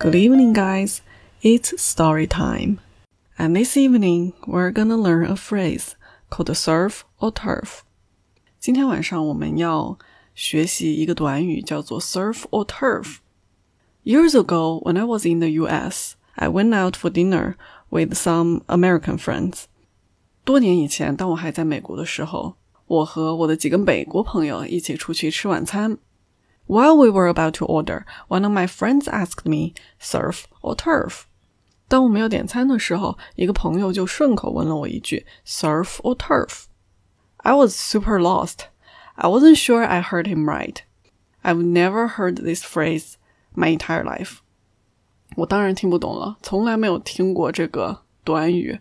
Good evening, guys. It's story time. And this evening, we're gonna learn a phrase called surf or turf. 今天晚上我们要学习一个短语，叫做 surf or turf. Years ago, when I was in the U.S., I went out for dinner with some American friends. 多年以前，当我还在美国的时候，我和我的几个美国朋友一起出去吃晚餐。 while we were about to order, one of my friends asked me, "Surf or turf?" 当我们要点餐的时候，一个朋友就顺口问了我一句：“Surf or turf?” I was super lost. I wasn't sure I heard him right. I've never heard this phrase my entire life. 我当然听不懂了，从来没有听过这个短语。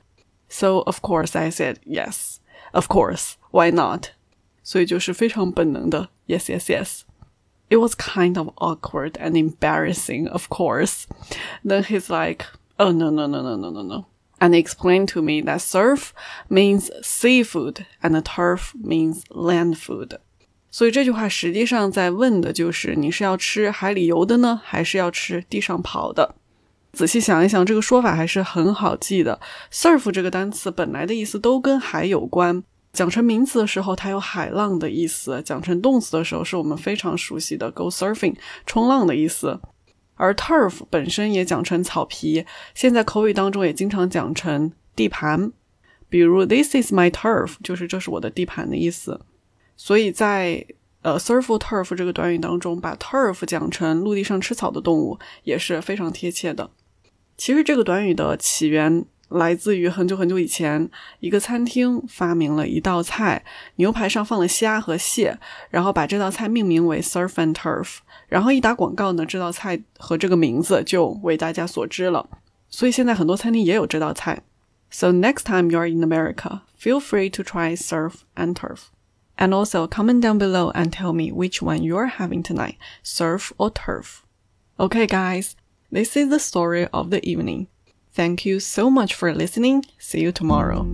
So of course I said yes. Of course, why not? 所以就是非常本能的 yes yes yes。 it was kind of awkward and embarrassing, of course. Then he's like, oh, no, no, no, no, no, no, no. And he explained to me that surf means seafood and turf means land food. 所以这句话实际上在问的就是你是要吃海里游的呢，还是要吃地上跑的？仔细想一想，这个说法还是很好记的。surf 这个单词本来的意思都跟海有关， 讲成名词的时候，它有海浪的意思；讲成动词的时候，是我们非常熟悉的 go surfing 冲浪的意思。而 turf 本身也讲成草皮，现在口语当中也经常讲成地盘。比如 this is my turf，就是这是我的地盘的意思。所以在呃 surf turf 这个短语当中，把 turf 讲成陆地上吃草的动物也是非常贴切的。其实这个短语的起源。来自于很久很久以前，一个餐厅发明了一道菜，牛排上放了虾和蟹，然后把这道菜命名为 surf and turf，然后一打广告呢，这道菜和这个名字就为大家所知了。所以现在很多餐厅也有这道菜。So next time you're in America, feel free to try surf and turf. And also comment down below and tell me which one you're having tonight, surf or turf. Okay, guys, this is the story of the evening. Thank you so much for listening. See you tomorrow.